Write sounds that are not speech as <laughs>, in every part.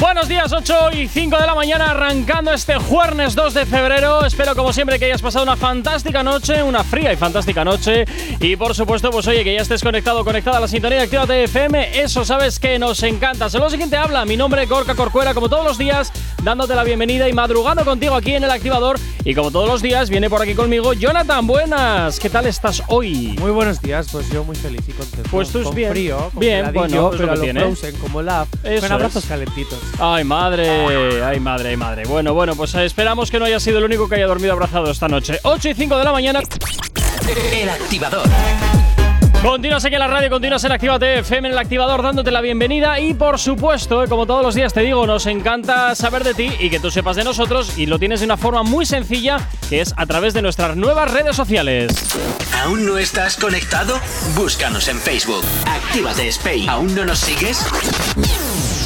Buenos días, 8 y 5 de la mañana, arrancando este jueves 2 de febrero. Espero, como siempre, que hayas pasado una fantástica noche, una fría y fantástica noche. Y por supuesto, pues oye, que ya estés conectado, conectada a la sintonía de FM. Eso sabes que nos encanta. Solo lo siguiente habla, mi nombre es Gorka Corcuera, como todos los días, dándote la bienvenida y madrugando contigo aquí en el activador. Y como todos los días, viene por aquí conmigo Jonathan. Buenas, ¿qué tal estás hoy? Muy buenos días, pues yo muy feliz y contento. Pues tú con bien. frío, con Bien, bueno, pues pero lo lo tiene. Frozen, como la Eso con abrazos es. calentitos. Ay, madre, ay, madre, ay, madre. Bueno, bueno, pues esperamos que no haya sido el único que haya dormido abrazado esta noche. 8 y 5 de la mañana. El Activador. Continúas aquí en la radio, continúas en Actívate FM en el activador dándote la bienvenida y por supuesto, eh, como todos los días te digo, nos encanta saber de ti y que tú sepas de nosotros y lo tienes de una forma muy sencilla que es a través de nuestras nuevas redes sociales. ¿Aún no estás conectado? Búscanos en Facebook. Actívate Spain. ¿Aún no nos sigues?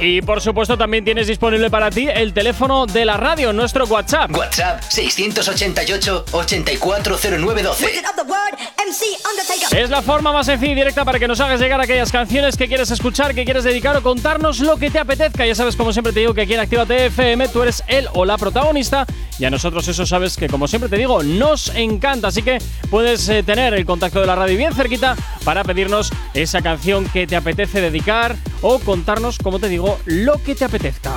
Y por supuesto también tienes disponible para ti el teléfono de la radio, nuestro WhatsApp. WhatsApp 688 840912. Es la forma más sencilla y directa para que nos hagas llegar aquellas canciones que quieres escuchar, que quieres dedicar o contarnos lo que te apetezca. Ya sabes, como siempre te digo, que aquí en Actívate FM tú eres el o la protagonista y a nosotros eso sabes que, como siempre te digo, nos encanta. Así que puedes eh, tener el contacto de la radio bien cerquita para pedirnos esa canción que te apetece dedicar o contarnos, como te digo, lo que te apetezca.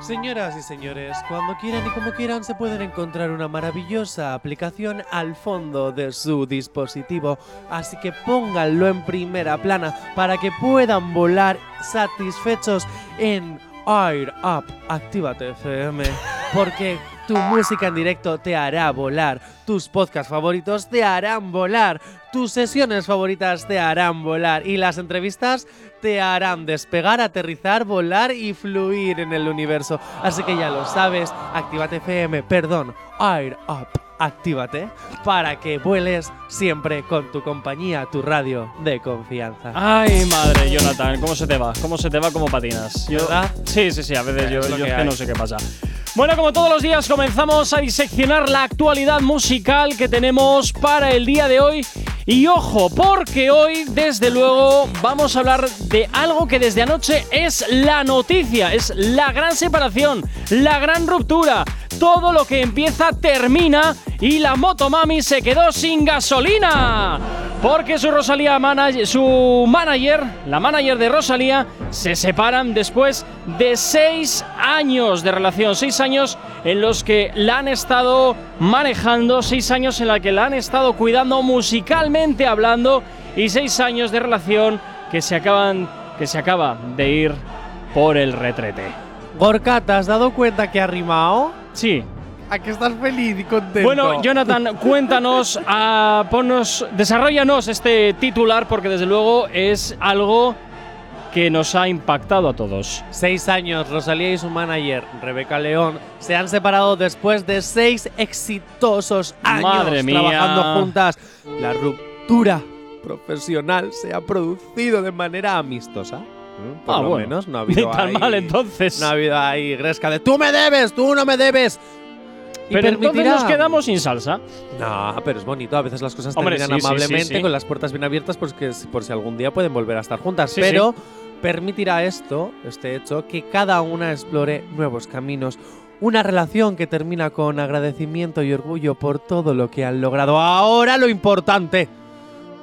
Señoras y señores, cuando quieran y como quieran se pueden encontrar una maravillosa aplicación al fondo de su dispositivo, así que pónganlo en primera plana para que puedan volar satisfechos en Air Up Actívate FM, porque tu música en directo te hará volar, tus podcasts favoritos te harán volar, tus sesiones favoritas te harán volar y las entrevistas te harán despegar, aterrizar, volar y fluir en el universo. Así que ya lo sabes, Actívate FM, perdón, Air Up, actívate para que vueles siempre con tu compañía, tu radio de confianza. Ay, madre, Jonathan, ¿cómo se te va? ¿Cómo se te va como patinas? Yo- ¿Verdad? Sí, sí, sí, a veces yo, Es lo yo que no sé qué pasa. Bueno, como todos los días comenzamos a diseccionar la actualidad musical que tenemos para el día de hoy. Y ojo, porque hoy, desde luego, vamos a hablar de algo que desde anoche es la noticia, es la gran separación, la gran ruptura. Todo lo que empieza termina y la motomami se quedó sin gasolina. Porque su Rosalía manage- su manager, la manager de Rosalía, se separan después de seis años de relación, seis años en los que la han estado manejando, seis años en los que la han estado cuidando musicalmente hablando y seis años de relación que se acaban, que se acaba de ir por el retrete. Gorka, ¿te has dado cuenta que ha rimado? Sí. ¿A que estás feliz y contento? Bueno, Jonathan, cuéntanos, ah, ponnos, desarrollanos este titular porque desde luego es algo que nos ha impactado a todos. Seis años, Rosalía y su manager, Rebeca León, se han separado después de seis exitosos años Madre mía. trabajando juntas. La ruptura profesional se ha producido de manera amistosa. ¿eh? Por Ah, lo bueno. menos no ha Ni habido tan ahí- mal entonces. No ha habido ahí gresca de tú me debes, tú no me debes. Y Pero entonces permitirá- nos quedamos sin salsa. No, pero es bonito. A veces las cosas Hombre, terminan sí, sí, sí, amablemente, sí. con las puertas bien abiertas, pues que si- por si algún día pueden volver a estar juntas. Sí, pero permitirá esto, este hecho, que cada una explore nuevos caminos. Una relación que termina con agradecimiento y orgullo por todo lo que han logrado. Ahora lo importante.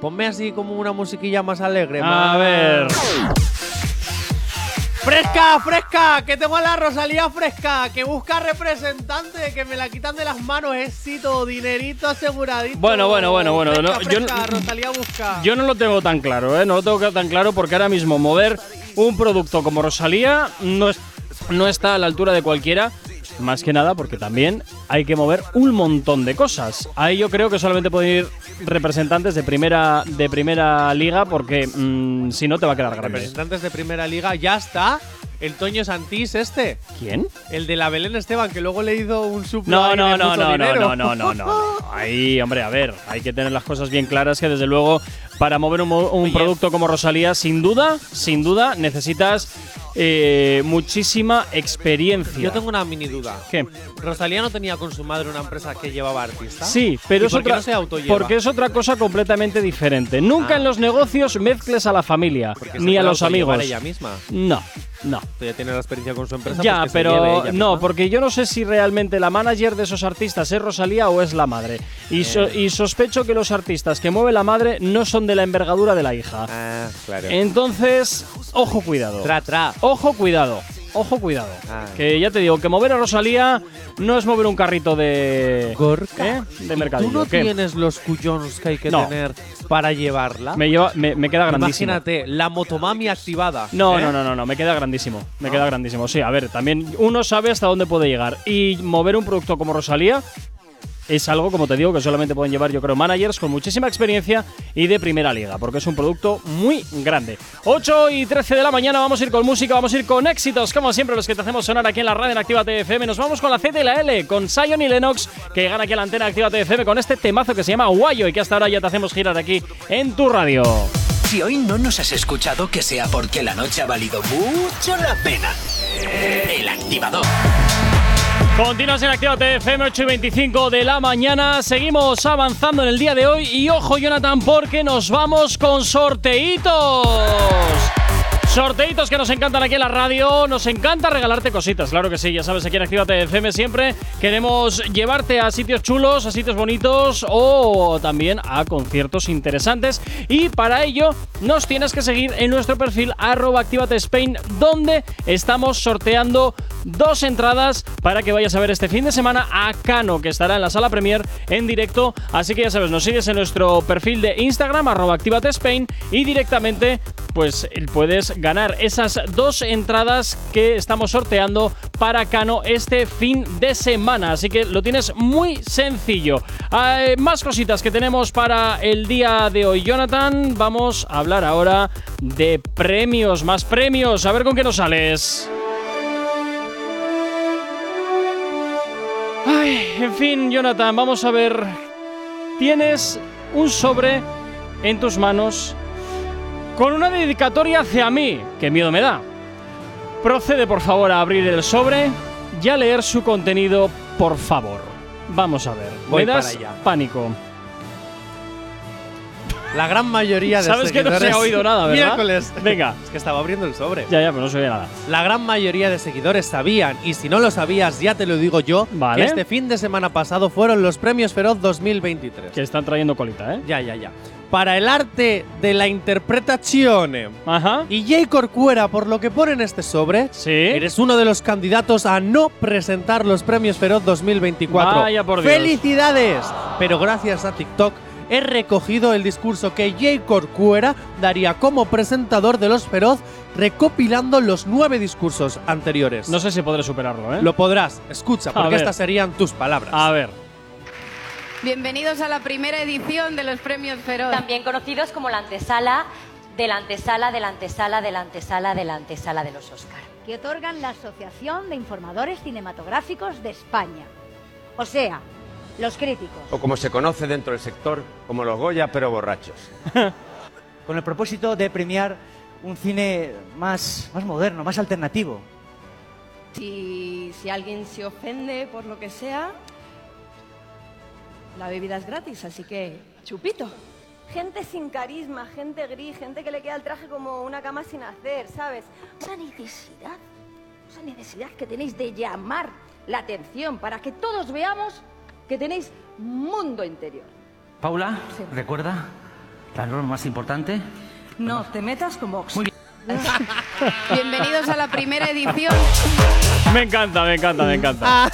Ponme así como una musiquilla más alegre. A más- ver. ¡Fresca, fresca! Que tengo a la Rosalía fresca, que busca representante, que me la quitan de las manos, éxito, dinerito aseguradito. Bueno, bueno, bueno, bueno, Fresca, no, yo Rosalía busca. Yo no lo tengo tan claro, ¿eh? No lo tengo tan claro porque ahora mismo mover un producto como Rosalía no, es- no está a la altura de cualquiera. Más que nada porque también hay que mover un montón de cosas. Ahí yo creo que solamente pueden ir representantes de primera, de primera liga porque mm, si no te va a quedar grande. Representantes de primera liga, ya está. El Toño Santís este. ¿Quién? El de la Belén Esteban, que luego le hizo un suplo No, no, no, no, no, no, no, no, no. Ahí, hombre, a ver, hay que tener las cosas bien claras que desde luego para mover un, un producto como Rosalía, sin duda, sin duda, necesitas eh, muchísima experiencia. Yo tengo una mini duda. ¿Qué? ¿Rosalía no tenía con su madre una empresa que llevaba artistas? Sí, pero ¿Y es por qué otra, no se autolleva? porque es otra cosa completamente diferente. Nunca Ah. en los negocios mezcles a la familia Porque se ni a los amigos. ella misma. No, no. Ya tiene la experiencia con su empresa. Ya, pues pero ella no, porque yo no sé si realmente la manager de esos artistas es Rosalía o es la madre. Y, so- Eh. y sospecho que los artistas que mueve la madre no son de la envergadura de la hija. Ah, claro. Entonces, ojo cuidado. Tra, tra. Ojo cuidado. Ojo cuidado. Ah. Que ya te digo, que mover a Rosalía no es mover un carrito de. Gorka. ¿Eh? De ¿Y mercadillo. ¿Tú no ¿Qué? tienes los cuyons que hay que No. tener para llevarla? Me, lleva, me, me queda grandísimo. Imagínate, la motomami activada. No, ¿eh? no, no, no, no, me queda grandísimo. Me queda grandísimo. Sí, a ver, también uno sabe hasta dónde puede llegar. Y mover un producto como Rosalía es algo, como te digo, que solamente pueden llevar, yo creo, managers con muchísima experiencia y de primera liga, porque es un producto muy grande. 8 y 13 de la mañana vamos a ir con música, vamos a ir con éxitos, como siempre, los que te hacemos sonar aquí en la radio en Activa TFM. Nos vamos con la Z y la L, con Sion y Lennox, que llegan aquí a la antena de Activa TFM con este temazo que se llama Guayo y que hasta ahora ya te hacemos girar aquí en tu radio. Si hoy no nos has escuchado, que sea porque la noche ha valido mucho la pena. El activador. Continuas en Activa TFM 8 y 25 de la mañana. Seguimos avanzando en el día de hoy. Y ojo, Jonathan, porque nos vamos con sorteitos. Sorteitos que nos encantan aquí en la radio. Nos encanta regalarte cositas, claro que sí. Ya sabes, aquí en Actívate FM siempre queremos llevarte a sitios chulos, a sitios bonitos o también a conciertos interesantes. Y para ello nos tienes que seguir en nuestro perfil arroba donde estamos sorteando dos entradas para que vayas a ver este fin de semana a Cano, que estará en la sala Premier en directo. Así que ya sabes, nos sigues en nuestro perfil de Instagram, arroba y directamente pues puedes ganar esas dos entradas que estamos sorteando para Cano este fin de semana. Así que lo tienes muy sencillo. Hay más cositas que tenemos para el día de hoy, Jonathan. Vamos a hablar ahora de premios, más premios. A ver con qué nos sales. Ay, en fin, Jonathan, vamos a ver. Tienes un sobre en tus manos con una dedicatoria hacia mí. ¡Qué miedo me da! Procede, por favor, a abrir el sobre y a leer su contenido, por favor. Vamos a ver. Voy me das para allá. pánico. La gran mayoría de Sabes que no se ha oído nada, ¿verdad? Miércoles. Venga. <laughs> Es que estaba abriendo el sobre. Ya, ya, pero no se oye nada. La gran mayoría de seguidores sabían, y si no lo sabías, ya te lo digo yo, Vale. que este fin de semana pasado fueron los premios Feroz 2023. Que están trayendo colita, ¿eh? Ya, ya, ya. Para el arte de la interpretazione. Ajá. Y Jay Corcuera, por lo que pone en este sobre, Sí. eres uno de los candidatos a no presentar los premios Feroz 2024. Vaya por Dios. ¡Felicidades! Pero gracias a TikTok he recogido el discurso que Jay Corcuera daría como presentador de los Feroz, recopilando los nueve discursos anteriores. No sé si podré superarlo, ¿eh? Lo podrás, escucha, porque estas serían tus palabras. A ver. Bienvenidos a la primera edición de los premios Feroz. También conocidos como la antesala de la antesala de la antesala de la antesala de la antesala de los Oscar. que otorgan la Asociación de Informadores Cinematográficos de España. O sea, los críticos. o como se conoce dentro del sector, como los Goya, pero borrachos. <laughs> con el propósito de premiar un cine más, más moderno, más alternativo. Si, si alguien se ofende por lo que sea, la bebida es gratis, así que chupito. Gente sin carisma, gente gris, gente que le queda el traje como una cama sin hacer, ¿sabes? Esa necesidad, esa necesidad que tenéis de llamar la atención para que todos veamos que tenéis mundo interior. Paula, recuerda la norma más importante. No, te metas con Vox. Muy <laughs> Bienvenidos a la primera edición. Me encanta, me encanta, me encanta.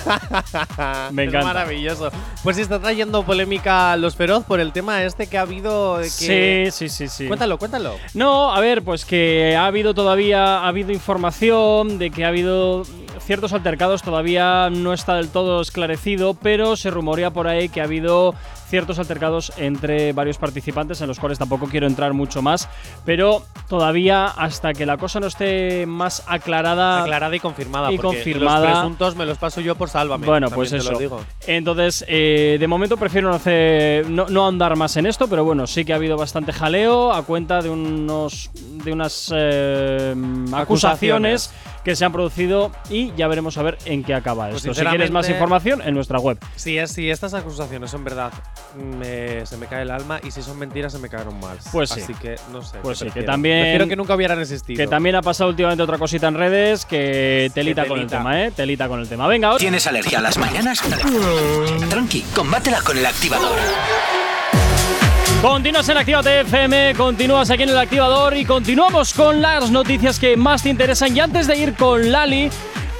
Me Es encanta. maravilloso. Pues está trayendo polémica los Feroz por el tema este que ha habido. que- Sí, sí, sí, sí. Cuéntalo, cuéntalo. No, a ver, pues que ha habido todavía ha habido información de que ha habido ciertos altercados todavía no está del todo esclarecido, pero se rumorea por ahí que ha habido ciertos altercados entre varios participantes en los cuales tampoco quiero entrar mucho más, pero todavía hasta que la cosa no esté más aclarada, Aclarada y confirmada. Y porque confirmada. Los presuntos me los paso yo por Sálvame. Bueno, pues eso. lo digo. Entonces, eh, de momento prefiero no, hacer, no, no andar más en esto, pero bueno, sí que ha habido bastante jaleo a cuenta de unos de unas eh, acusaciones que se han producido y ya veremos a ver en qué acaba Pues esto. Si quieres más información, en nuestra web. Si, es, si estas acusaciones son verdad, me- se me cae el alma y si son mentiras, se me caeron más. Pues sí. Así que no sé. Pues ¿qué sí, que también- Prefiero que nunca hubieran existido. Que también ha pasado últimamente otra cosita en redes que telita con el tema, ¿eh? Telita con el tema. Venga, ahora. ¿Tienes alergia a las mañanas? <laughs> Tranqui, combátela con el activador. Continúas en Actívate FM, continúas aquí en el activador y continuamos con las noticias que más te interesan. Y antes de ir con Lali,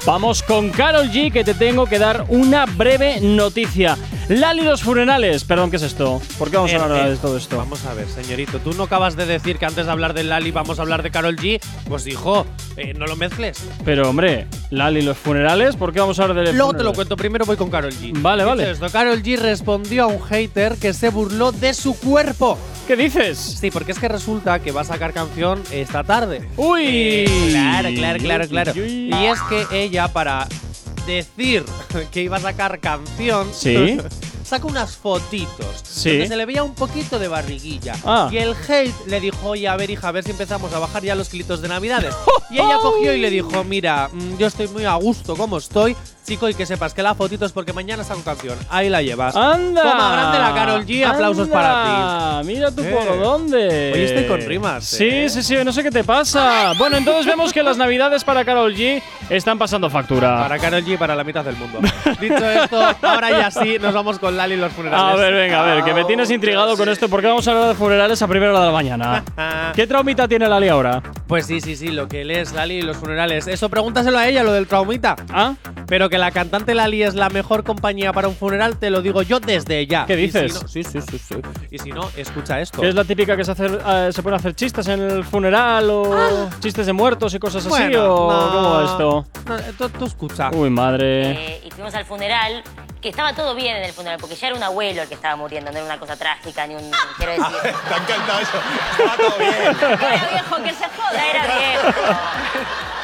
vamos con Carol G, que te tengo que dar una breve noticia. Lali los funerales, perdón, ¿qué es esto? ¿Por qué vamos a hablar eh, de todo esto? Vamos a ver, señorito, tú no acabas de decir que antes de hablar de Lali vamos a hablar de Carol G. Pues hijo, eh, no lo mezcles. Pero hombre, Lali los funerales, ¿por qué vamos a hablar de Luego te lo cuento, primero voy con Carol G. Vale, vale. Esto, Carol G respondió a un hater que se burló de su cuerpo. ¿Qué dices? Sí, porque es que resulta que va a sacar canción esta tarde. ¡Uy! Eh, claro, claro, claro, claro. Y es que ella, para decir que iba a sacar canción, Sí. <laughs> saca unas fotitos. Sí. Donde se le veía un poquito de barriguilla. Ah. Y el hate le dijo, oye, a ver, hija, a ver si empezamos a bajar ya los kilitos de navidades. <laughs> y ella cogió y le dijo, mira, mm, yo estoy muy a gusto como estoy, chico, y que sepas que la fotito es porque mañana saco canción. Ahí la llevas. ¡Anda! Toma, grande la Karol G, aplausos para ti. Mira tú Eh. por dónde. Hoy estoy con rimas, Sí, eh. sí, sí, no sé qué te pasa. Bueno, entonces vemos que las navidades para Carol G están pasando factura. Para Carol G para la mitad del mundo. Dicho esto, ahora ya sí, nos vamos con Lali y los funerales. A ver, venga, a ver, que me tienes intrigado con esto. ¿Por qué vamos a hablar de funerales a primera hora de la mañana? <laughs> ¿Qué traumita tiene Lali ahora? Pues sí, sí, sí, lo que lees Lali y los funerales. Eso pregúntaselo a ella, lo del traumita. ¿Ah? Pero que la cantante Lali es la mejor compañía para un funeral, te lo digo yo desde ya. ¿Qué Y si dices? no- sí, sí, sí, sí. Y si no, escucha esto. ¿Que es la típica que se, hace, eh, se pone a hacer chistes en el funeral o chistes de muertos y cosas así? Bueno, ¿O no. cómo va esto? No, tú, tú escucha. Uy, madre. Eh, y fuimos al funeral, que estaba todo bien en el funeral, porque ya era un abuelo el que estaba muriendo, no era una cosa trágica, ni un. Quiero decir. <laughs> Eso. Estaba todo bien. Era viejo, que se joda. Ya era viejo.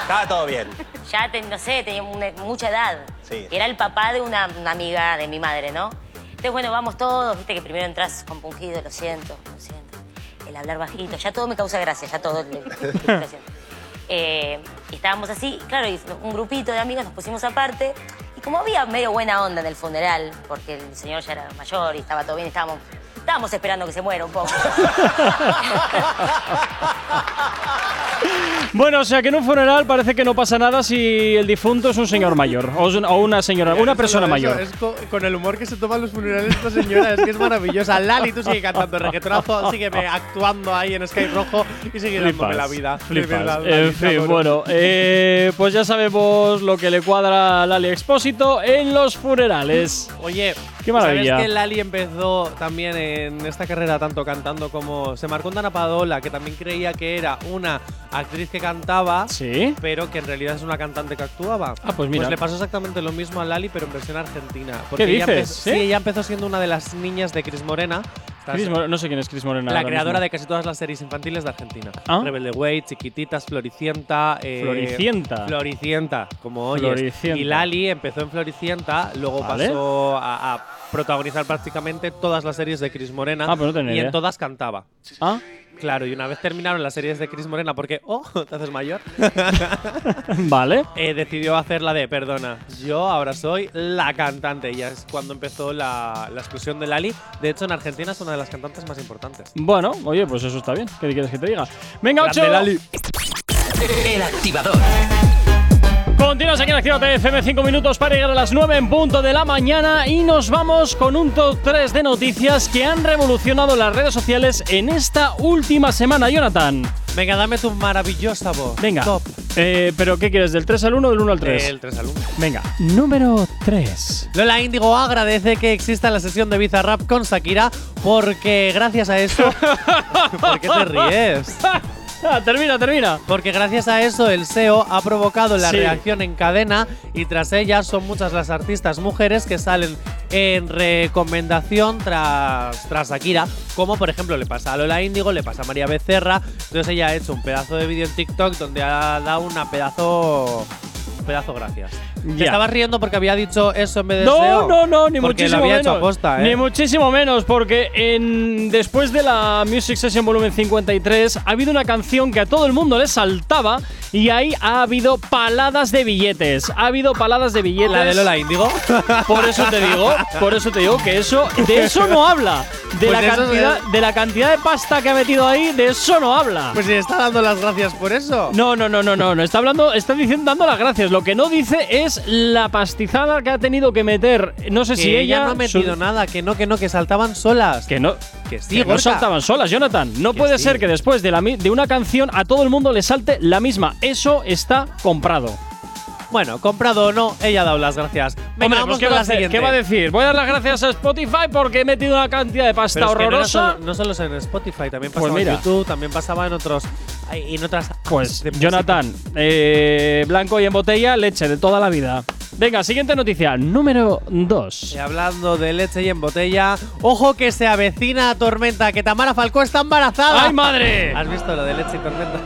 Estaba todo bien. Ya, no sé, tenía una- mucha edad. Sí. Era el papá de una, una amiga de mi madre, ¿no? Entonces, bueno, vamos todos, viste que primero entras compungido, lo siento, lo siento. El hablar bajito, ya todo me causa gracia, ya todo. le- lo siento. <laughs> Eh, y estábamos así, claro, y un grupito de amigos nos pusimos aparte. Como había medio buena onda en el funeral, porque el señor ya era mayor y estaba todo bien, estábamos, estábamos esperando que se muera un poco. <laughs> Bueno, o sea que en un funeral parece que no pasa nada si el difunto es un señor mayor o, una señora, una persona mayor. Es co- con el humor que se toman los funerales esta señora, es que es maravillosa. Lali, tú sigue cantando reggaetonazo, sígueme actuando ahí en Sky Rojo y sigue dándome la vida. De flipas. verdad, Lali, en fin, bueno, eh, pues ya sabemos lo que le cuadra a Lali Expósito en los funerales. Oye, Qué maravilla. ¿Sabes que Lali empezó también en esta carrera tanto cantando como se marcó Dana Padola, que también creía que era una actriz que cantaba, Sí. pero que en realidad es una cantante que actuaba? Ah, pues mira. le pasó exactamente lo mismo a Lali, pero en versión argentina. Porque ¿Qué ella dices? empezó- ¿Sí? ¿Sí? ella empezó siendo una de las niñas de Cris Morena. Chris no sé quién es Chris Morena. la creadora mismo. de casi todas las series infantiles de Argentina. Ah. Rebelde Way, Chiquititas, Floricienta. eh, Floricienta. Floricienta, como oyes. Floricienta. Y Lali empezó en Floricienta, luego Vale. pasó a, a protagonizar prácticamente todas las series de Cris Morena. Ah, pues no tenía y en todas cantaba. Ah, Claro, y una vez terminaron las series de Cris Morena, porque, oh, <laughs> te haces mayor, <laughs> vale. eh, decidió hacer la de, perdona, yo ahora soy la cantante. Y ya es cuando empezó la, la explosión de Lali. De hecho, en Argentina es una de las cantantes más importantes. Bueno, oye, pues eso está bien. ¿Qué quieres que te diga? Venga, 8. Lali. El activador. Continuas aquí en Actívate FM 5 minutos para llegar a las 9 en punto de la mañana y nos vamos con un top 3 de noticias que han revolucionado las redes sociales en esta última semana. Jonathan, Venga, dame tu maravillosa voz. venga. Top. Eh, ¿Pero qué quieres? ¿Del 3 al 1 o del 1 al 3? El 3 al 1. Venga, número 3. Lola Índigo agradece que exista la sesión de Bizarrap con Shakira porque gracias a eso. <laughs> ¿Por qué te ríes? <laughs> Ah, termina, termina. Porque gracias a eso el SEO ha provocado la Sí. reacción en cadena y tras ella son muchas las artistas mujeres que salen en recomendación tras, tras Shakira, como por ejemplo le pasa a Lola Índigo, le pasa a María Becerra. Entonces ella ha hecho un pedazo de vídeo en TikTok donde ha dado una pedazo un pedazo gracias. Te Ya. estabas riendo porque había dicho eso en vez de No, SEO. no, no, ni porque muchísimo lo había menos. hecho aposta, ¿eh? Ni muchísimo menos, porque en, después de la Music Session Volumen 53 ha habido una canción que a todo el mundo le saltaba y ahí ha habido paladas de billetes. Ha habido paladas de billetes. La de Lola Índigo. Por eso te digo, por eso te digo que eso, de eso no habla. De, Pues la eso cantidad, es- de la cantidad de pasta que ha metido ahí, de eso no habla. Pues si está dando las gracias por eso. No, no, no, no, no, no. Está hablando, está diciendo, dando las gracias. Lo que no dice es la pastizada que ha tenido que meter. No sé que si ella. no ha metido su- nada, que no, que no, que saltaban solas. Que no. Que sí, que no saltaban solas, Jonathan. No Que puede sí. ser que después de, la, mi- de una canción a todo el mundo le salte la misma. Eso está comprado. Bueno, comprado o no, ella ha dado las gracias. Venga, Hombre, vamos pues ¿qué con va, la hacer? siguiente. ¿qué va a decir? Voy a dar las gracias a Spotify porque he metido una cantidad de pasta Pero es que no, era horrorosa. solo, no solo es en Spotify, también Pues pasaba mira. en YouTube, también pasaba en otros en otras Pues de música. Jonathan, eh, blanco y en botella, leche de toda la vida. Venga, siguiente noticia, número 2. Y hablando de leche y en botella, ojo que se avecina tormenta, que Tamara Falcó está embarazada. ¡Ay, madre! ¿Has visto lo de leche y tormenta?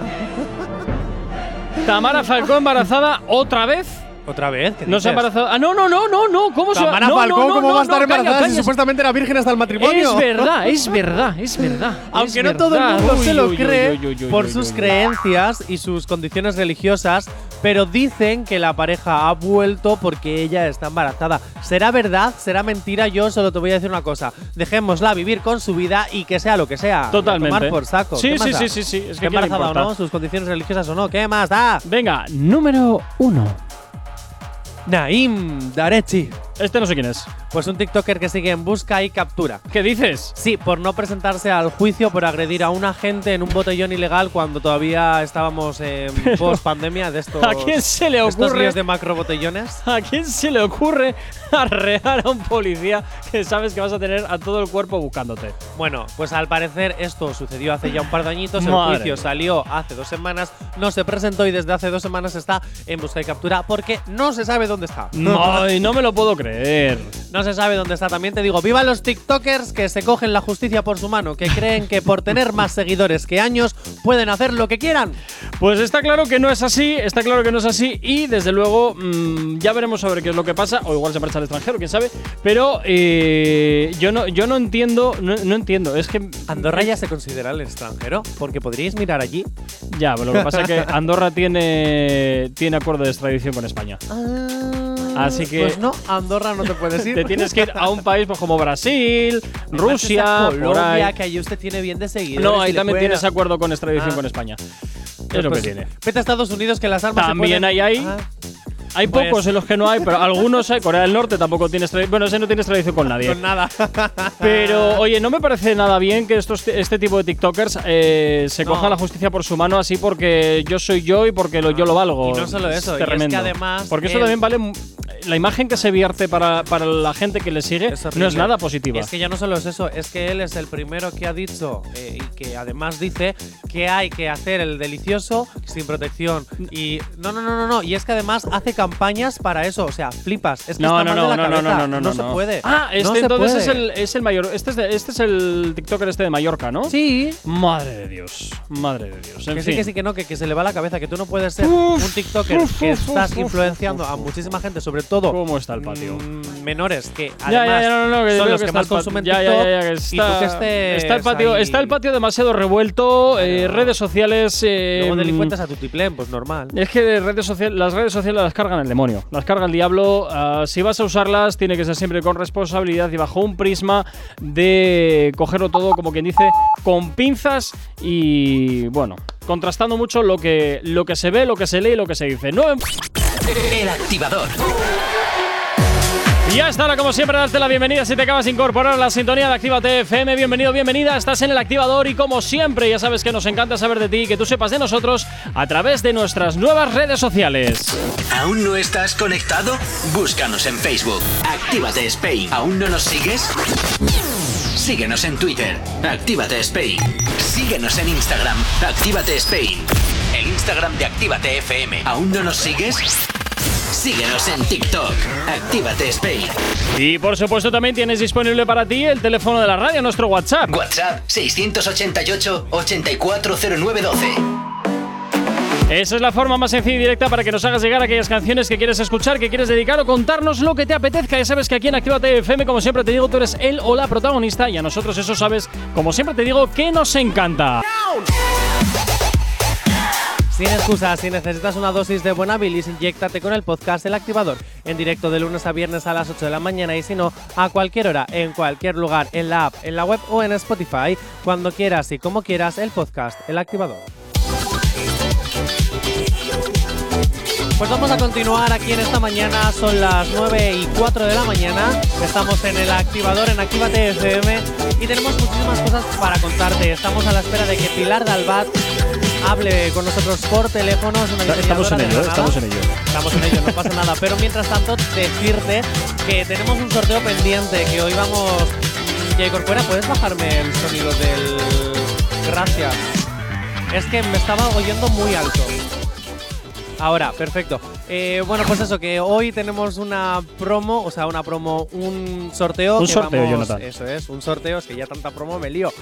Tamara Falcó embarazada otra vez. ¿Otra vez? ¿Qué No se ha dices? embarazado. Ah, no, no, no, no, no. ¿Cómo se va? Tamara no, no, no, ¿cómo no, va a estar embarazada si calla. supuestamente era virgen hasta el matrimonio? Es verdad, es verdad, es verdad. <laughs> Aunque es no todo el verdad. mundo se lo uy, uy, cree uy, uy, uy, por uy, sus uy. creencias y sus condiciones religiosas, pero dicen que la pareja ha vuelto porque ella está embarazada. ¿Será verdad? ¿Será mentira? Yo solo te voy a decir una cosa. Dejémosla vivir con su vida y que sea lo que sea. Totalmente. Tomar por saco. Sí, ¿Qué más sí, sí, sí, sí. Es que ¿Está ¿qué le embarazada o no? ¿Sus condiciones religiosas o no? ¿Qué más da? Venga, número 1. Naim Darechi. Este no sé quién es. Pues un TikToker que sigue en busca y captura. ¿Qué dices? Sí, por no presentarse al juicio por agredir a un agente en un botellón ilegal cuando todavía estábamos en <laughs> post pandemia de estos, ¿A quién se le estos ocurre? líos de macro botellones. ¿A quién se le ocurre arrear a un policía que sabes que vas a tener a todo el cuerpo buscándote? Bueno, pues al parecer esto sucedió hace ya un par de añitos. El Madre juicio salió hace dos semanas, no se presentó y desde hace dos semanas está en busca y captura porque no se sabe dónde está. Ay, no me lo puedo creer. No se sabe dónde está. También te digo, viva los TikTokers que se cogen la justicia por su mano, que creen que por tener más seguidores que años pueden hacer lo que quieran. Pues está claro que no es así, está claro que no es así y desde luego mm, ya veremos a ver qué es lo que pasa, o igual se marcha al extranjero, quién sabe, pero eh, yo no yo no entiendo, no, no entiendo, es que Andorra ya se considera el extranjero, porque podríais mirar allí. ya, pero lo que pasa es que <laughs> Andorra tiene tiene acuerdo de extradición con España. Así que Pues no, Andorra no te puedes ir. <laughs> te tienes que ir a un país pues, como Brasil, <laughs> Rusia, Colombia, que allí usted tiene bien de seguidores. No, ahí también tienes acuerdo con extradición Ah. con España. Pues Es lo que pues, tiene. Vete a Estados Unidos que las armas se También pueden- hay ahí. Ah. Hay Pues- pocos en los que no hay, pero algunos hay. Corea del Norte tampoco tiene. Bueno, ese no tiene extradición con nadie. Con nada. Pero, oye, no me parece nada bien que estos, este tipo de TikTokers eh, se No. cojan la justicia por su mano así porque yo soy yo y porque lo, yo lo valgo. Y no solo eso, Es y es que además Porque eso también vale. La imagen que se vierte para, para la gente que le sigue Es no es nada positiva. Es que ya no solo es eso, es que él es el primero que ha dicho eh, y que además dice que hay que hacer el delicioso sin protección. Y no, no, no, no, no. Y es que además hace campañas para eso. O sea, flipas. Es que no, está no, mal de no, la no, no, cabeza. no, no, no, se no. puede. Ah, este No se entonces es el, es el mayor. Este es, de- este es el TikToker este de Mallorca, ¿no? Sí. Madre de Dios. Madre de Dios. En Que fin. sí, que sí, que no, que, que se le va la cabeza, que tú no puedes ser Uf, un TikToker uf, que uf, estás uf, influenciando uf, a muchísima gente, sobre todo ¿Cómo está el patio? mm, menores que además ya, ya, no, no, que son los que que está más consumen TikTok ya, ya, que y tú está, que estés está el patio, ahí- está el patio demasiado revuelto, eh, redes sociales. eh, Luego delincuentes a tu tiplén, pues normal. Es que de redes sociales, las redes sociales las cargan el demonio, las carga el diablo. ah, si vas a usarlas, tiene que ser siempre con responsabilidad y bajo un prisma de cogerlo todo, como quien dice, con pinzas y bueno, contrastando mucho lo que, lo que se ve, lo que se lee y lo que se dice. No, El activador. Y ya está, ahora como siempre, darte la bienvenida si te acabas de incorporar a la sintonía de Actívate FM. Bienvenido, bienvenida, estás en el activador y como siempre, ya sabes que nos encanta saber de ti y que tú sepas de nosotros a través de nuestras nuevas redes sociales. ¿Aún no estás conectado? Búscanos en Facebook. Actívate Spain. ¿Aún no nos sigues? Síguenos en Twitter, Actívate Spain. Síguenos en Instagram, Actívate Spain. El Instagram de Actívate FM. ¿Aún no nos sigues? Síguenos en TikTok, Actívate Spain. Y por supuesto también tienes disponible para ti el teléfono de la radio, nuestro WhatsApp. WhatsApp 688 840912. Esa es la forma más sencilla y directa para que nos hagas llegar aquellas canciones que quieres escuchar, que quieres dedicar o contarnos lo que te apetezca. Ya sabes que aquí en Actívate FM, como siempre te digo, tú eres el o la protagonista y a nosotros eso sabes, como siempre te digo, que nos encanta. Sin excusas, si necesitas una dosis de buena bilis, inyectate con el podcast El Activador, en directo de lunes a viernes a las 8 de la mañana y si no, a cualquier hora, en cualquier lugar, en la app, en la web o en Spotify, cuando quieras y como quieras, el podcast El Activador. Pues vamos a continuar aquí en esta mañana, son las 9 y 4 de la mañana, estamos en el activador en Actívate FM y tenemos muchísimas cosas para contarte. Estamos a la espera de que Pilar Dalbat hable con nosotros por teléfono. Es una Estamos en ello, Granada. estamos en ello. Estamos en ello, no pasa nada. Pero mientras tanto, decirte que tenemos un sorteo pendiente, que hoy vamos... Jay Corcuera, ¿puedes bajarme el sonido del... Gracias. Es que me estaba oyendo muy alto. Ahora, perfecto. Eh, bueno, pues eso, que hoy tenemos una promo, o sea, una promo, un sorteo. Un que sorteo, vamos- Jonathan. Eso es, un sorteo, es que ya tanta promo me lío.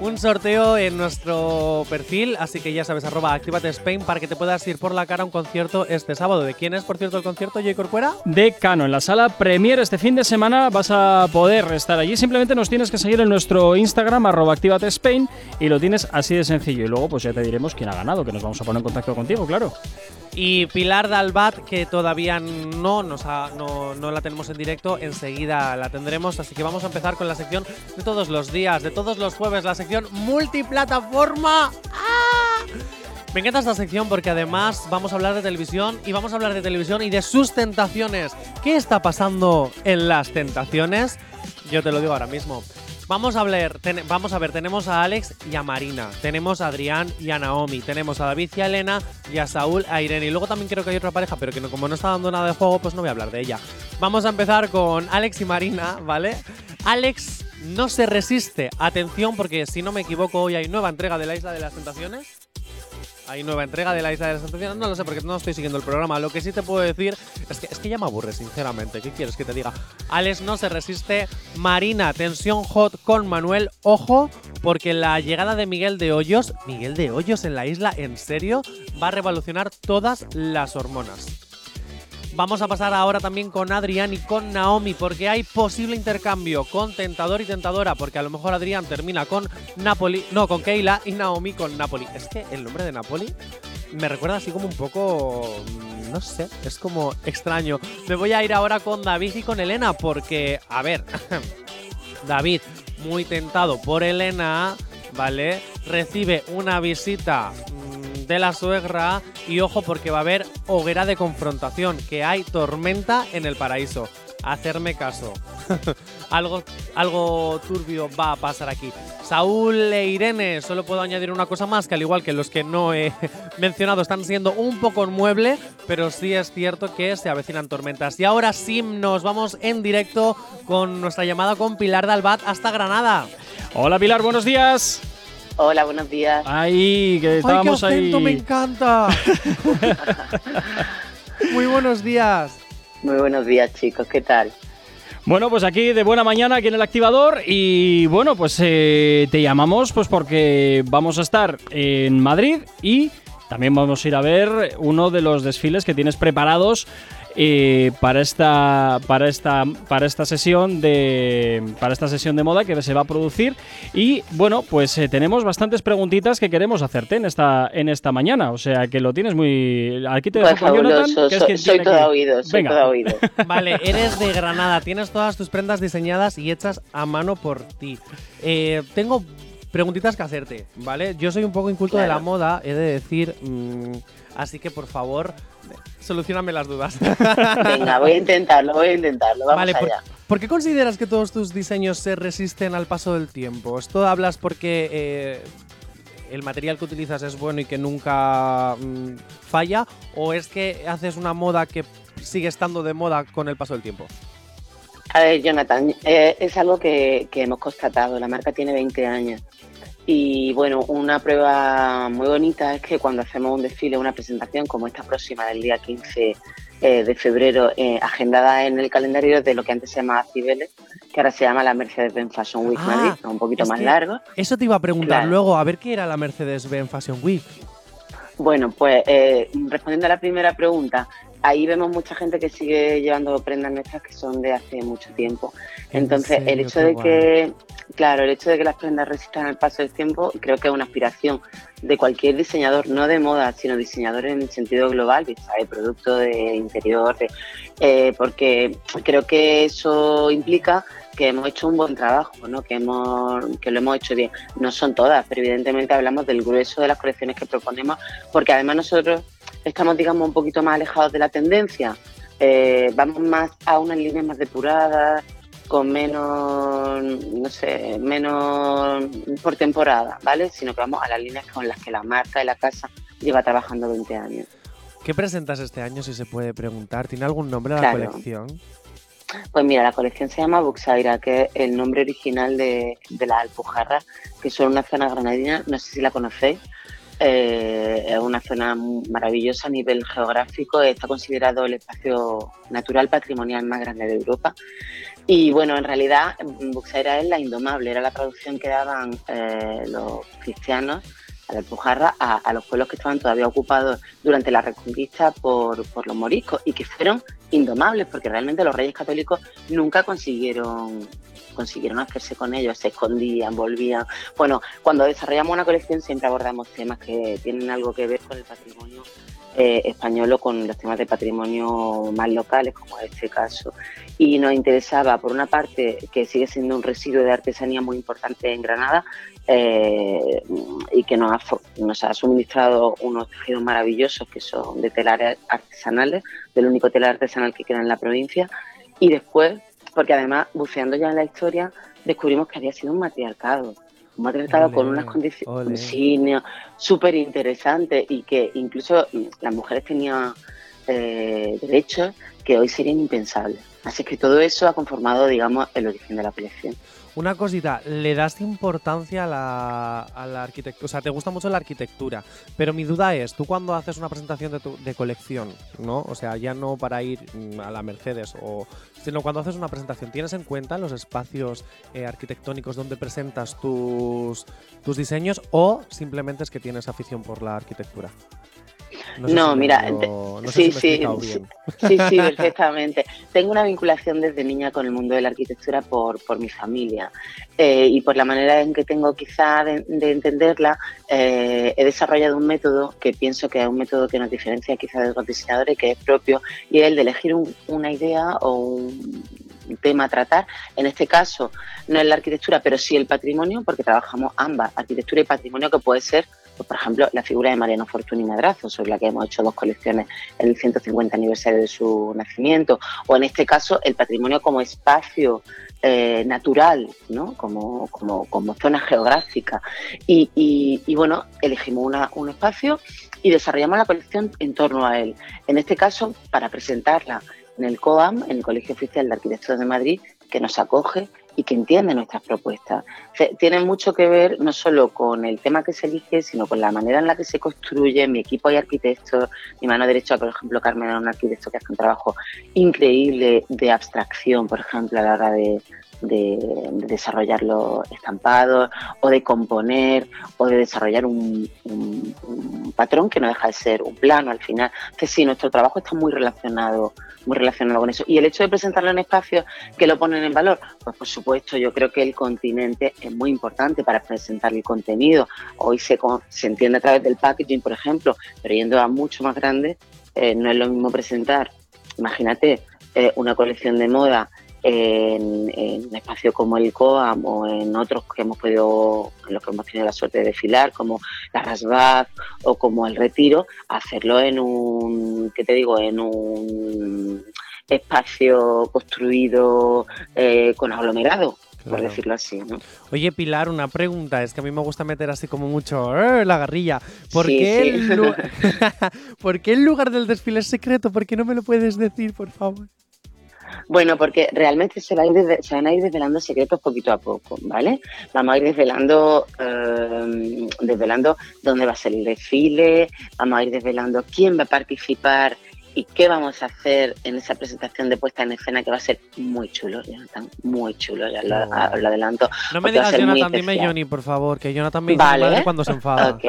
Un sorteo en nuestro perfil, así que ya sabes, arroba Actívate Spain para que te puedas ir por la cara a un concierto este sábado. ¿De quién es, por cierto, el concierto, Jay Corcuera? de Cano en la sala Premier este fin de semana vas a poder estar allí simplemente nos tienes que seguir en nuestro Instagram arroba Actívate Spain y lo tienes así de sencillo y luego pues ya te diremos quién ha ganado que nos vamos a poner en contacto contigo claro Y Pilar Dalbat, que todavía no, nos ha- no, no la tenemos en directo, enseguida la tendremos. Así que vamos a empezar con la sección de todos los días, de todos los jueves, la sección multiplataforma. ¡Ah! Me encanta esta sección porque además vamos a hablar de televisión y vamos a hablar de televisión y de sus tentaciones. ¿Qué está pasando en las tentaciones? Yo te lo digo ahora mismo. Vamos a, ten- vamos a ver, tenemos a Alex y a Marina, tenemos a Adrián y a Naomi, tenemos a David y a Elena y a Saúl, a Irene. Y luego también creo que hay otra pareja, pero que como no está dando nada de juego, pues no voy a hablar de ella. Vamos a empezar con Alex y Marina, ¿vale? Alex no se resiste. Atención, porque si no me equivoco, hoy hay nueva entrega de la Isla de las Tentaciones. Hay nueva entrega de la Isla de las Tentaciones. No lo sé porque no estoy siguiendo el programa. Lo que sí te puedo decir es que, es que ya me aburre, sinceramente. ¿Qué quieres que te diga? Alex no se resiste. Marina, tensión hot con Manuel. Ojo, porque la llegada de Miguel de Hoyos, Miguel de Hoyos en la isla, en serio, va a revolucionar todas las hormonas. Vamos a pasar ahora también con Adrián y con Naomi, porque hay posible intercambio con Tentador y Tentadora, porque a lo mejor Adrián termina con Napoli, no, con Keila y Naomi con Napoli. Es que el nombre de Napoli me recuerda así como un poco, mm, no sé, es como extraño. Me voy a ir ahora con David y con Elena, porque, a ver, <laughs> David, muy tentado por Elena, ¿vale? Recibe una visita de la suegra y ojo porque va a haber hoguera de confrontación, que hay tormenta en el paraíso. Hacerme caso. <laughs> algo, algo turbio va a pasar aquí. Saúl e Irene, solo puedo añadir una cosa más, que al igual que los que no he <laughs> mencionado están siendo un poco mueble, pero sí es cierto que se avecinan tormentas. Y ahora sí nos vamos en directo con nuestra llamada con Pilar Dalbat hasta Granada. hola Pilar buenos días Hola, buenos días. ahí que estábamos ¡Ay, qué acento me ahí encanta! <laughs> Muy buenos días. Muy buenos días, chicos. ¿Qué tal? Bueno, pues aquí de buena mañana, aquí en el activador. Y bueno, pues eh, te llamamos pues porque vamos a estar en Madrid y también vamos a ir a ver uno de los desfiles que tienes preparados eh, para esta para esta para esta sesión de para esta sesión de moda que se va a producir y bueno pues eh, tenemos bastantes preguntitas que queremos hacerte en esta en esta mañana o sea que lo tienes muy aquí te Pues dejo con Jonathan, fabuloso. que es Soy, quien que- oído, soy Venga. toda oído. <laughs> Vale, eres de Granada, tienes todas tus prendas diseñadas y hechas a mano por ti. Eh, tengo preguntitas que hacerte, ¿vale? Yo soy un poco inculto de la moda, he de decir, mm, así que por favor, solucioname las dudas. <laughs> Venga, voy a intentarlo, voy a intentarlo. Vamos Vale, por, allá. ¿por qué consideras que todos tus diseños se resisten al paso del tiempo? ¿Esto hablas porque eh, el material que utilizas es bueno y que nunca mm, falla? ¿O es que haces una moda que sigue estando de moda con el paso del tiempo? A ver, Jonathan, eh, es algo que, que hemos constatado. La marca tiene 20 años. Y bueno, una prueba muy bonita es que cuando hacemos un desfile, una presentación como esta próxima del día 15 eh, de febrero, eh, agendada en el calendario de lo que antes se llamaba Cibeles, que ahora se llama la Mercedes-Benz Fashion Week Ah, Madrid, ¿no? un poquito más largo. Eso te iba a preguntar Claro. luego, a ver qué era la Mercedes-Benz Fashion Week. Bueno, pues eh, respondiendo a la primera pregunta, ahí vemos mucha gente que sigue llevando prendas nuestras que son de hace mucho tiempo. ¿En Entonces, el hecho de guay. que, claro, el hecho de que las prendas resistan el paso del tiempo, creo que es una aspiración de cualquier diseñador, no de moda, sino diseñador en el sentido global, de, producto de interior, de- eh, porque creo que eso implica que hemos hecho un buen trabajo, ¿no? que, hemos, que lo hemos hecho bien. No son todas, pero evidentemente hablamos del grueso de las colecciones que proponemos, porque además nosotros estamos, digamos, un poquito más alejados de la tendencia. Eh, vamos más a unas líneas más depuradas, con menos, no sé, menos por temporada, ¿vale? Sino que vamos a las líneas con las que la marca de la casa lleva trabajando 20 años. ¿Qué presentas este año, si se puede preguntar? ¿Tiene algún nombre la Claro. colección? Pues mira, la colección se llama Buxaira, que es el nombre original de, de las Alpujarras, que son una zona granadina, no sé si la conocéis. Eh, es una zona maravillosa a nivel geográfico, está considerado el espacio natural patrimonial más grande de Europa. Y bueno, en realidad Buxaira es la indomable, era la traducción que daban eh, los cristianos a la Alpujarra a, a los pueblos que estaban todavía ocupados durante la Reconquista por, por los moriscos y que fueron indomables porque realmente los reyes católicos nunca consiguieron consiguieron hacerse con ellos, se escondían, volvían. Bueno, cuando desarrollamos una colección siempre abordamos temas que tienen algo que ver con el patrimonio eh, español o con los temas de patrimonio más locales, como en este caso. Y nos interesaba, por una parte, que sigue siendo un residuo de artesanía muy importante en Granada eh, y que nos ha, nos ha suministrado unos tejidos maravillosos que son de telares artesanales, del único telar artesanal que queda en la provincia. Y después, porque además, buceando ya en la historia, descubrimos que había sido un matriarcado. Un matriarcado con unas condiciones sí, súper interesantes y que incluso mm, las mujeres tenían eh, derechos que hoy serían impensables. Así que todo eso ha conformado, digamos, el origen de la colección. Una cosita, ¿le das importancia a la, a la arquitectura? O sea, te gusta mucho la arquitectura, pero mi duda es, tú cuando haces una presentación de, tu- de colección, ¿no? O sea, ya no para ir mm, a la Mercedes, o, sino cuando haces una presentación, ¿tienes en cuenta los espacios eh, arquitectónicos donde presentas tus, tus diseños o simplemente es que tienes afición por la arquitectura? No, sé si me mira, digo- sé sí, si sí, sí, sí, <laughs> sí, perfectamente. Tengo una vinculación desde niña con el mundo de la arquitectura por, por mi familia eh, y por la manera en que tengo quizá de, de entenderla. eh, he desarrollado un método que pienso que es un método que nos diferencia quizá de los diseñadores, que es propio, y es el de elegir un- una idea o un tema a tratar. En este caso, no es la arquitectura, pero sí el patrimonio, porque trabajamos ambas, arquitectura y patrimonio, que puede ser, pues, por ejemplo, la figura de Mariano Fortuny Madrazo, sobre la que hemos hecho dos colecciones en el 150 aniversario de su nacimiento, o en este caso, el patrimonio como espacio eh, natural, ¿no? como, como, como zona geográfica. Y, y- bueno, elegimos una- un espacio y desarrollamos la colección en torno a él. En este caso, para presentarla en el COAM, en el Colegio Oficial de Arquitectos de Madrid, que nos acoge y que entiende nuestras propuestas. Tiene mucho que ver no solo con el tema que se elige, sino con la manera en la que se construye. Mi equipo hay arquitectos, mi mano derecha, por ejemplo, Carmen es un arquitecto que hace un trabajo increíble de abstracción, por ejemplo, a la hora de, de- de desarrollar los estampados o de componer o de desarrollar un, patrón que no deja de ser un plano al final. Entonces sí, nuestro trabajo está muy relacionado, muy relacionado con eso. Y el hecho de presentarlo en espacios que lo ponen en valor, pues por supuesto yo creo que el continente es muy importante para presentar el contenido. Hoy se, se entiende a través del packaging, por ejemplo, pero yendo a mucho más grande, eh, no es lo mismo presentar, imagínate, eh, una colección de moda en, en un espacio como el COAM o en otros que hemos podido, en los que hemos tenido la suerte de desfilar, como la Rasbaz o como el Retiro, hacerlo en un, ¿qué te digo?, en un espacio construido eh, con aglomerado, por decirlo así, ¿no? Oye, Pilar, una pregunta. Es que a mí me gusta meter así como mucho "Eh", la garrilla. ¿Por, Sí, qué sí. El lu- <laughs> <laughs> ¿Por qué el lugar del desfile es secreto? ¿Por qué no me lo puedes decir, por favor? Bueno, porque realmente se, va a ir desve- se van a ir desvelando secretos poquito a poco, ¿vale? Vamos a ir desvelando, eh, desvelando dónde va a ser el desfile, vamos a ir desvelando quién va a participar y qué vamos a hacer en esa presentación de puesta en escena que va a ser muy chulo, Jonathan, muy chulo, ya lo, Oh. lo adelanto. No me a digas Jonathan, dime. Johnny, por favor, que Jonathan me Vale. madre cuando se enfada. Ok.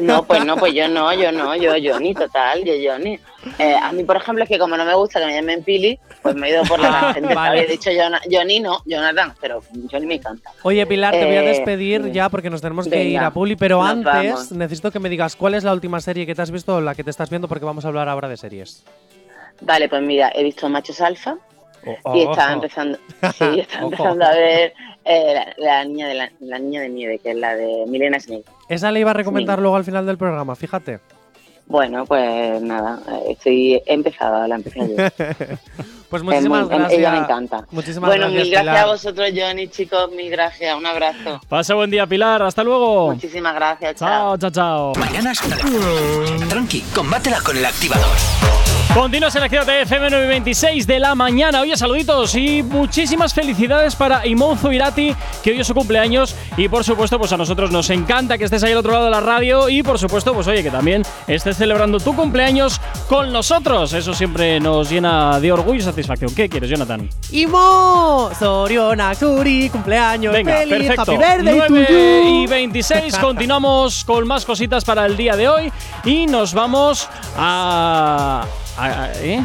No, pues no, pues yo no, yo no, yo Johnny, total, yo Johnny. Eh, a mí, por ejemplo, es que como no me gusta que me llamen Pili, pues me he ido por la Ah, <laughs> gente. vale. Había dicho Johnny, no, Jonathan, pero Johnny me encanta. Oye, Pilar, te voy a Eh, despedir ya porque nos tenemos que ir a Publi, pero antes vamos. necesito que me digas cuál es la última serie que te has visto o la que te estás viendo porque vamos a hablar ahora de series. Vale, pues mira, he visto Machos Alfa Oh, y estaba empezando, <laughs> sí, estaba empezando a ver eh, la, la niña de la, la niña de nieve, que es la de Milena Smith. Esa le iba a recomendar luego al final del programa, fíjate. Bueno, pues nada, eh, estoy he empezado, la empecé ayer. <laughs> Pues Es muchísimas muy- gracias. Ella me encanta. Muchísimas bueno, gracias, mil gracias Pilar. a vosotros, Johnny, chicos, mil gracias, un abrazo. Pasa buen día, Pilar. Hasta luego. Muchísimas gracias, Chao, chao, chao. Mañanas. Tranqui, combátela con el activador. Continúas en Actívate FM 926 de la mañana. Oye, saluditos y muchísimas felicidades para Imonzo Irati, que hoy es su cumpleaños. Y por supuesto, pues a nosotros nos encanta que estés ahí al otro lado de la radio. Y por supuesto, pues oye, que también estés celebrando tu cumpleaños con nosotros. Eso siempre nos llena de orgullo y satisfacción. ¿Qué quieres, Jonathan? ¡Imo! Soriona Suri, cumpleaños Venga, feliz, perfecto. happy birthday to 9 you. y 26. Continuamos con más cositas para el día de hoy. Y nos vamos a. a- a- ¿eh?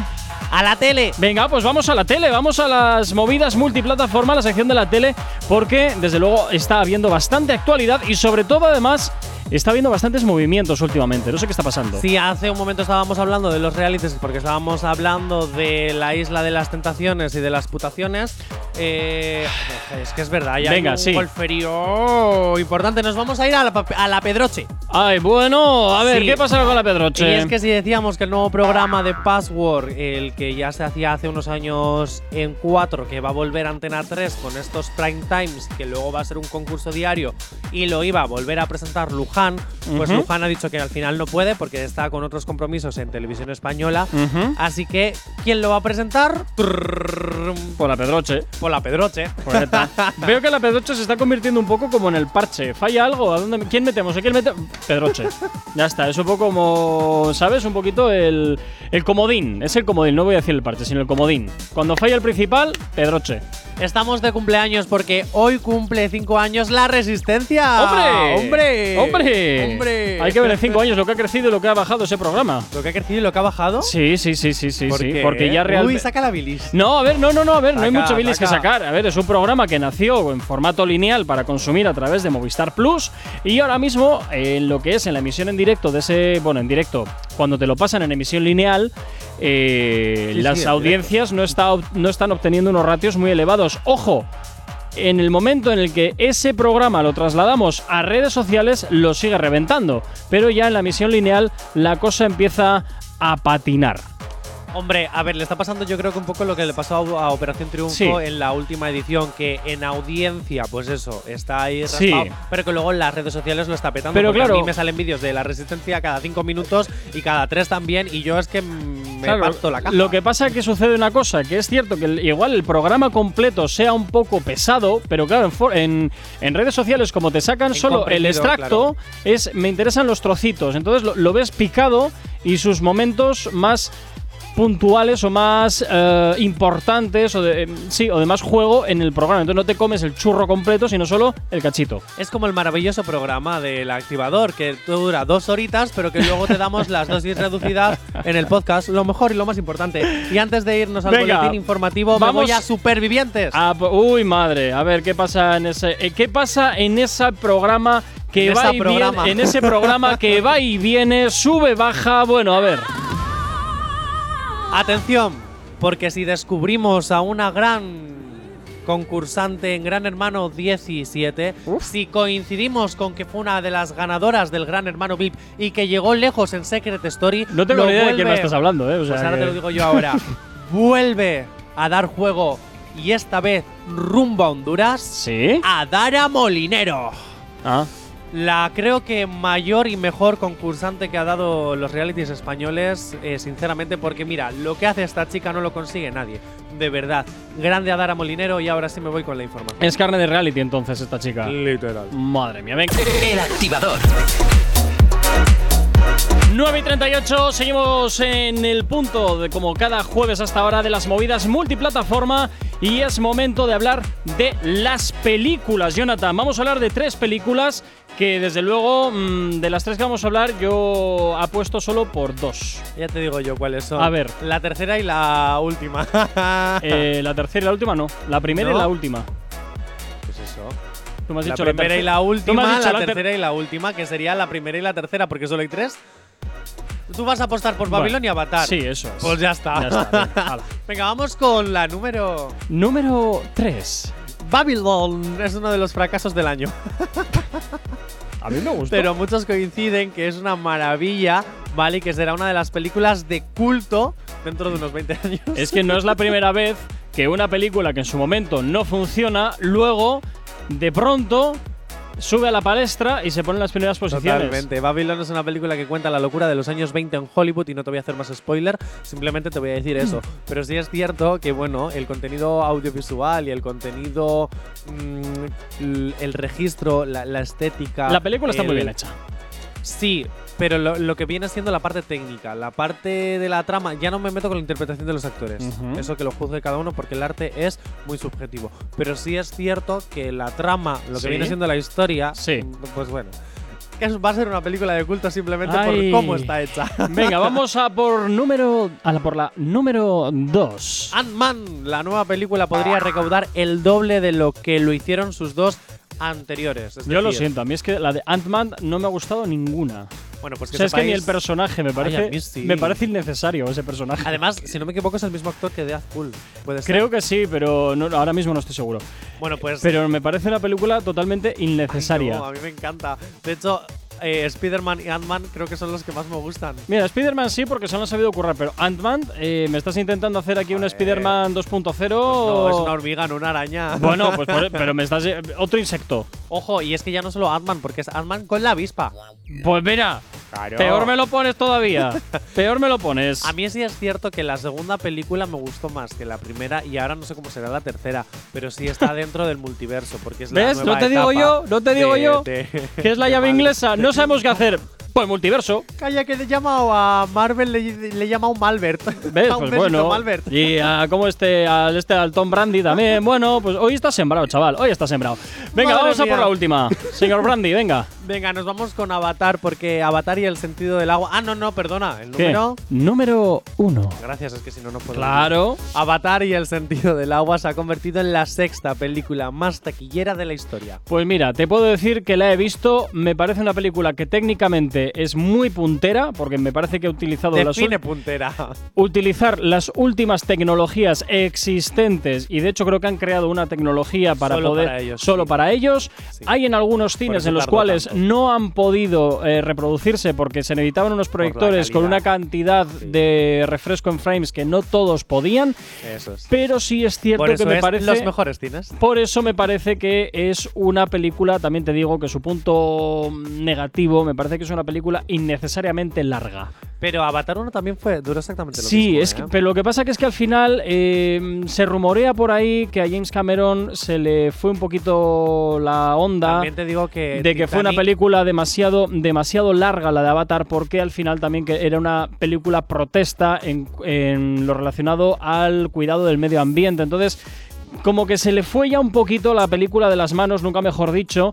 A la tele. Venga, pues vamos a la tele, vamos a las movidas multiplataforma, la sección de la tele, porque desde luego está habiendo bastante actualidad y sobre todo además está habiendo bastantes movimientos últimamente. No sé qué está pasando. Sí, hace un momento estábamos hablando de los realities porque estábamos hablando de la isla de las tentaciones y de las putaciones. Eh, es que es verdad, ya Venga, hay un sí. golferío importante. Nos vamos a ir a la, a la Pedroche. Ay, bueno, a ver, Sí. ¿qué pasa con la Pedroche? Y es que si decíamos que el nuevo programa de Password, el que ya se hacía hace unos años en 4, que va a volver a Antena 3 con estos prime times, que luego va a ser un concurso diario y lo iba a volver a presentar Luján, pues Ujú. Luján ha dicho que al final no puede porque está con otros compromisos en televisión española. Así que, ¿quién lo va a presentar? Por la Pedroche. Por la Pedroche. Pues. <laughs> Veo que la Pedroche se está convirtiendo un poco como en el parche. ¿Falla algo? ¿A dónde, ¿Quién metemos? ¿A quién metemos? Pedroche. Ya está, es un poco como, ¿sabes? Un poquito el, el comodín. Es el comodín, no voy a decir el parche, sino el comodín. Cuando falla el principal, Pedroche. Estamos de cumpleaños porque hoy cumple 5 años la Resistencia. ¡Hombre! ¡Hombre! ¡Hombre! ¡Hombre! Hay que ver en cinco años lo que ha crecido y lo que ha bajado ese programa. ¿Lo que ha crecido y lo que ha bajado? Sí, sí, sí, sí, sí. ¿Por sí, qué? Porque ya Uy, realmente. saca la bilis. No, a ver, no, no, no, a ver, no hay mucho bilis que saca. sacar. A ver, es un programa que nació en formato lineal para consumir a través de Movistar Plus y ahora mismo en lo que es en la emisión en directo de ese, bueno, en directo, cuando te lo pasan en emisión lineal, eh, Sí, las sí, audiencias no, está, no están obteniendo unos ratios muy elevados. Ojo. En el momento en el que ese programa lo trasladamos a redes sociales, lo sigue reventando. Pero ya en la emisión lineal la cosa empieza a patinar. Hombre, a ver, le está pasando yo creo que un poco lo que le pasó a, Operación Triunfo Sí. en la última edición, que en audiencia, pues eso, está ahí Sí. raspado, pero que luego en las redes sociales lo está petando. Pero claro- a mí me salen vídeos de la Resistencia cada cinco minutos y cada tres también, y yo es que me Claro, parto la caja. Lo que pasa es que sucede una cosa, que es cierto que igual el programa completo sea un poco pesado, pero claro, en, for- en, en redes sociales como te sacan En solo el extracto, es me interesan los trocitos, entonces lo, lo ves picado y sus momentos más puntuales o más eh, importantes o de, eh, sí, o de más juego en el programa. Entonces no te comes el churro completo, sino solo el cachito. Es como el maravilloso programa del activador, que dura dos horitas, pero que luego te damos las dosis reducidas en el podcast, lo mejor y lo más importante. Y antes de irnos al Venga, boletín informativo, me vamos voy a Supervivientes. Po- uy, madre. A ver, ¿qué pasa en ese eh, qué pasa en ese programa que En va y programa. viene en ese programa que va y viene, sube, baja, bueno, a ver. Atención, porque si descubrimos a una gran concursante en Gran Hermano 17, si coincidimos con que fue una de las ganadoras del Gran Hermano VIP y que llegó lejos en Secret Story, No tengo lo ni idea de quién me vuelve- estás hablando, eh, o sea pues ahora que- te lo digo yo ahora. <laughs> vuelve a dar juego y esta vez rumbo a Honduras ¿Sí? a Dara Molinero. Ah. La creo que mayor y mejor concursante que ha dado los realities españoles, eh, sinceramente, porque mira, lo que hace esta chica no lo consigue nadie. De verdad. Grande Adara Molinero y ahora sí me voy con la información. Es carne de reality entonces esta chica. Literal. Madre mía, venga. El activador. 9 y 38, seguimos en el punto de como cada jueves hasta ahora de las movidas multiplataforma y es momento de hablar de las películas. Jonathan, vamos a hablar de tres películas que desde luego mm, de las tres que vamos a hablar yo apuesto solo por dos. Ya te digo yo cuáles son. A ver. La tercera y la última. <laughs> Eh, la tercera y la última no, la primera y la última. Pues eso. Tú me has La dicho primera y la última, la ter- tercera y la última, que sería la primera y la tercera, porque solo hay tres. Tú vas a apostar por Bueno, Babylon y Avatar. Sí, eso es. Pues ya está. Ya está, <laughs> venga. Venga, vamos con la número. Número 3. Babylon es uno de los fracasos del año. A mí me gusta. Pero muchos coinciden que es una maravilla, ¿vale? Y que será una de las películas de culto dentro de unos 20 años. Es que no es la primera <laughs> vez que una película que en su momento no funciona, luego, de pronto, sube a la palestra y se pone en las primeras posiciones. Totalmente. Babylon es una película que cuenta la locura de los años 20 en Hollywood y no te voy a hacer más spoiler, simplemente te voy a decir eso. <laughs> Pero sí es cierto que, bueno, el contenido audiovisual y el contenido, mm, el registro, la, la estética. La película está muy bien hecha. Sí, pero lo, lo que viene siendo la parte técnica, la parte de la trama, ya no me meto con la interpretación de los actores. Ujú. Eso que lo juzgue cada uno porque el arte es muy subjetivo. Pero sí es cierto que la trama, lo que Sí. viene siendo la historia, Sí. pues bueno. Es- va a ser una película de culto simplemente Ay. por cómo está hecha. <laughs> Venga, vamos a por número. A la, por la número 2. Ant-Man, la nueva película, podría recaudar el doble de lo que lo hicieron sus dos anteriores. Es Yo lo decir, siento, a mí es que la de Ant-Man no me ha gustado ninguna. Bueno, pues que o sea, es que ni el personaje me parece, sí. me parece innecesario ese personaje. Además, si no me equivoco, es el mismo actor que Deadpool. ¿Puede ser? Creo que sí, pero no- ahora mismo no estoy seguro. Bueno, pues. Pero me parece una película totalmente innecesaria. No, a mí me encanta. De hecho, eh, Spider-Man y Ant-Man creo que son los que más me gustan. Mira, Spider-Man sí, porque se lo han sabido currar, pero Ant-Man, eh, ¿me estás intentando hacer aquí un. Spider-Man 2.0? No, es una hormiga, no una araña. <laughs> Bueno, pues por- <laughs> pero me estás. Otro insecto. Ojo, y es que ya no solo Ant-Man, porque es Ant-Man con la avispa. Pues mira, peor me lo pones todavía. <laughs> peor me lo pones. A mí sí es cierto que la segunda película me gustó más que la primera y ahora no sé cómo será la tercera, pero sí está <laughs> dentro del multiverso, porque es la ¿Ves? nueva No te digo etapa yo, no te digo de- yo. de- que es la <laughs> llave inglesa. No sabemos qué hacer. Pues multiverso. Calla, que le he llamado a Marvel, le, le he llamado Malbert. ¿Ves? Un Pues bueno. Malbert. Y a como este, al este, al Tom Brandy también. Bueno, pues hoy está sembrado, chaval. Hoy está sembrado. Venga, Madre vamos a por la última. Señor Brandy, venga. Venga, nos vamos con Avatar, porque Avatar y el sentido del agua. Ah, no, no, perdona. El ¿Qué? número. Número uno. Gracias, es que si no, no puedo. Claro. Avatar y el sentido del agua se ha convertido en la sexta película más taquillera de la historia. Pues mira, te puedo decir que la he visto. Me parece una película que técnicamente es muy puntera, porque me parece que ha utilizado las Define ul- puntera. utilizar las últimas tecnologías existentes y de hecho creo que han creado una tecnología para Solo poder para ellos, solo sí. para ellos. Sí. Hay en algunos cines en los cuales tanto. No han podido eh, reproducirse porque se necesitaban unos proyectores con una cantidad Sí. de refresco en frames que no todos podían, Eso es. pero sí es cierto Por eso que me es parece los mejores cines. por eso me parece que es una película, también te digo que su punto negativo, me parece que es una película innecesariamente larga. Pero Avatar 1 también fue, duró exactamente lo Sí, mismo. es ¿eh? que, pero lo que pasa que es que al final eh, se rumorea por ahí que a James Cameron se le fue un poquito la onda También te digo que. de que fue una película demasiado, demasiado larga la de Avatar, porque al final también que era una película protesta en, en lo relacionado al cuidado del medio ambiente. Entonces, como que se le fue ya un poquito la película de las manos, nunca mejor dicho.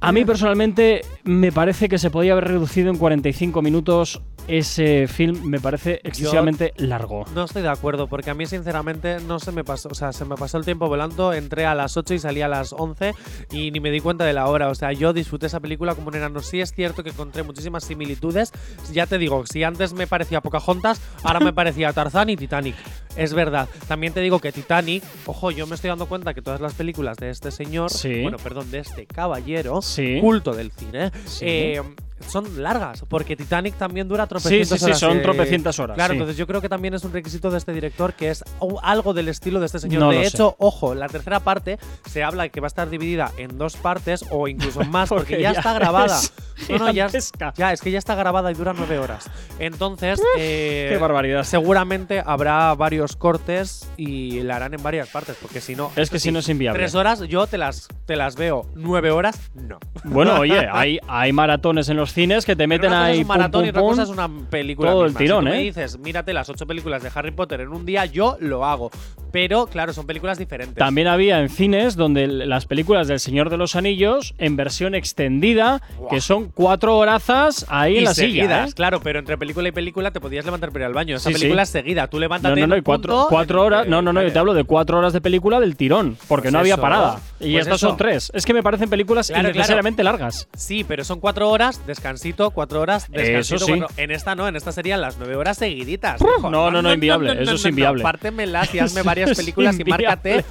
A mí personalmente me parece que se podía haber reducido en 45 minutos. Ese film me parece excesivamente largo. No estoy de acuerdo, porque a mí sinceramente no se me pasó, o sea, se me pasó el tiempo volando, entré a las 8 y salí a las 11 y ni me di cuenta de la hora, o sea, yo disfruté esa película como un enano. Sí es cierto que encontré muchísimas similitudes, ya te digo, si antes me parecía Pocahontas, ahora me parecía Tarzán y Titanic. Es verdad. También te digo que Titanic, ojo, yo me estoy dando cuenta que todas las películas de este señor, Sí. bueno, perdón, de este caballero, Sí. culto del cine, Sí. eh, son largas, porque Titanic también dura Sí, tropecientas sí, sí, horas. son eh, tropecientas horas. Claro, sí. entonces yo creo que también es un requisito de este director que es algo del estilo de este señor. No de lo sé. hecho, ojo, la tercera parte se habla que va a estar dividida en dos partes o incluso <laughs> más, porque, Porque ya, ya está grabada. <laughs> es No, no, ya, ya, es que ya está grabada y dura nueve horas. Entonces, <laughs> eh, Qué barbaridad. seguramente habrá varios cortes y la harán en varias partes, porque si no. Es que si no es inviable. Tres horas yo te las, te las veo. Nueve horas, no. Bueno, oye, hay, hay maratones en los cines que te meten ahí un maratón pum, y otra pum, cosa es pum. una película. todo el misma. tirón, si tú ¿eh? me dices, mírate las ocho películas de Harry Potter en un día, yo lo hago. Pero, claro, son películas diferentes. También había en cines donde las películas del Señor de los Anillos en versión extendida, que son cuatro horazas ahí y en la seguidas, silla. ¿eh? claro, pero entre película y película te podías levantar para ir al baño. Esa Sí, película sí. es seguida. Tú No, levántate. no, no, en y cuatro, punto, cuatro horas. No, no, no, yo te hablo de cuatro horas de película del tirón, porque Pues no había eso. parada. Y Pues estas eso. son tres. Es que me parecen películas Claro, innecesariamente largas. Sí, pero son cuatro horas, descansito, cuatro horas, descansito. Eso sí. cuatro- En esta no, en esta serían las nueve horas seguiditas. Hijo. no, no, no, inviable, eso es inviable. Pártemelas y hazme <laughs> varias películas y márcate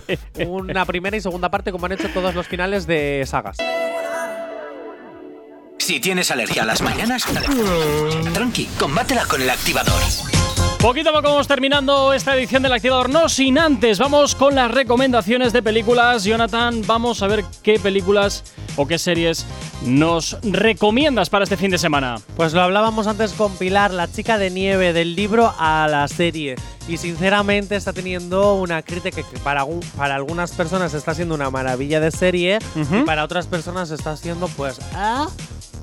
una primera y segunda parte como han hecho todos los finales de sagas. Si tienes alergia a las mañanas, tranqui, combátela con el activador. Poquito a poco vamos terminando esta edición del Activador. No sin antes, vamos con las recomendaciones de películas. Jonathan, vamos a ver qué películas o qué series nos recomiendas para este fin de semana. Pues lo hablábamos antes con Pilar, la chica de nieve, del libro a la serie. Y sinceramente está teniendo una crítica que para, para algunas personas está siendo una maravilla de serie y para otras personas está siendo pues... ah.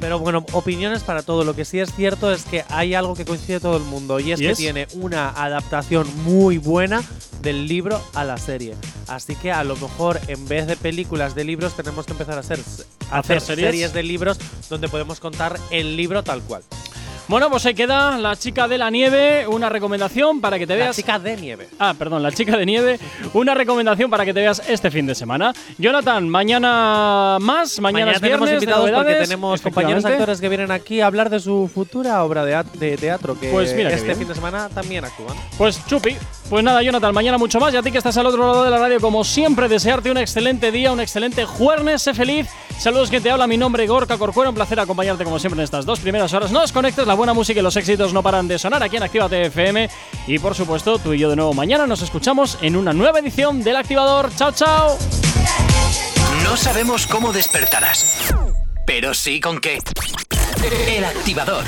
Pero bueno, opiniones para todo. Lo que sí es cierto es que hay algo que coincide todo el mundo y es ¿Y que es? tiene una adaptación muy buena del libro a la serie. Así que a lo mejor en vez de películas de libros tenemos que empezar a hacer, a ¿Hacer hacer series? series de libros donde podemos contar el libro tal cual. Bueno, pues ahí queda La chica de la nieve, una recomendación para que te La veas. chica de nieve. Ah, perdón, La chica de nieve, una recomendación para que te veas este fin de semana. Jonathan, mañana más, mañana, es tenemos viernes, de invitados porque tenemos compañeros actores que vienen aquí a hablar de su futura obra de, de teatro que Pues mira este fin de semana también actúan. Pues chupi. Pues nada, Jonathan, mañana mucho más. Y a ti que estás al otro lado de la radio, como siempre, desearte un excelente día, un excelente jueves. Sé feliz. Saludos que te habla mi nombre, Gorka Corcuera. Un placer acompañarte como siempre en estas dos primeras horas. No desconectes, la buena música y los éxitos no paran de sonar aquí en Actívate FM. Y por supuesto, tú y yo de nuevo mañana nos escuchamos en una nueva edición del Activador. Chao, chao. No sabemos cómo despertarás, pero sí con qué. El activador.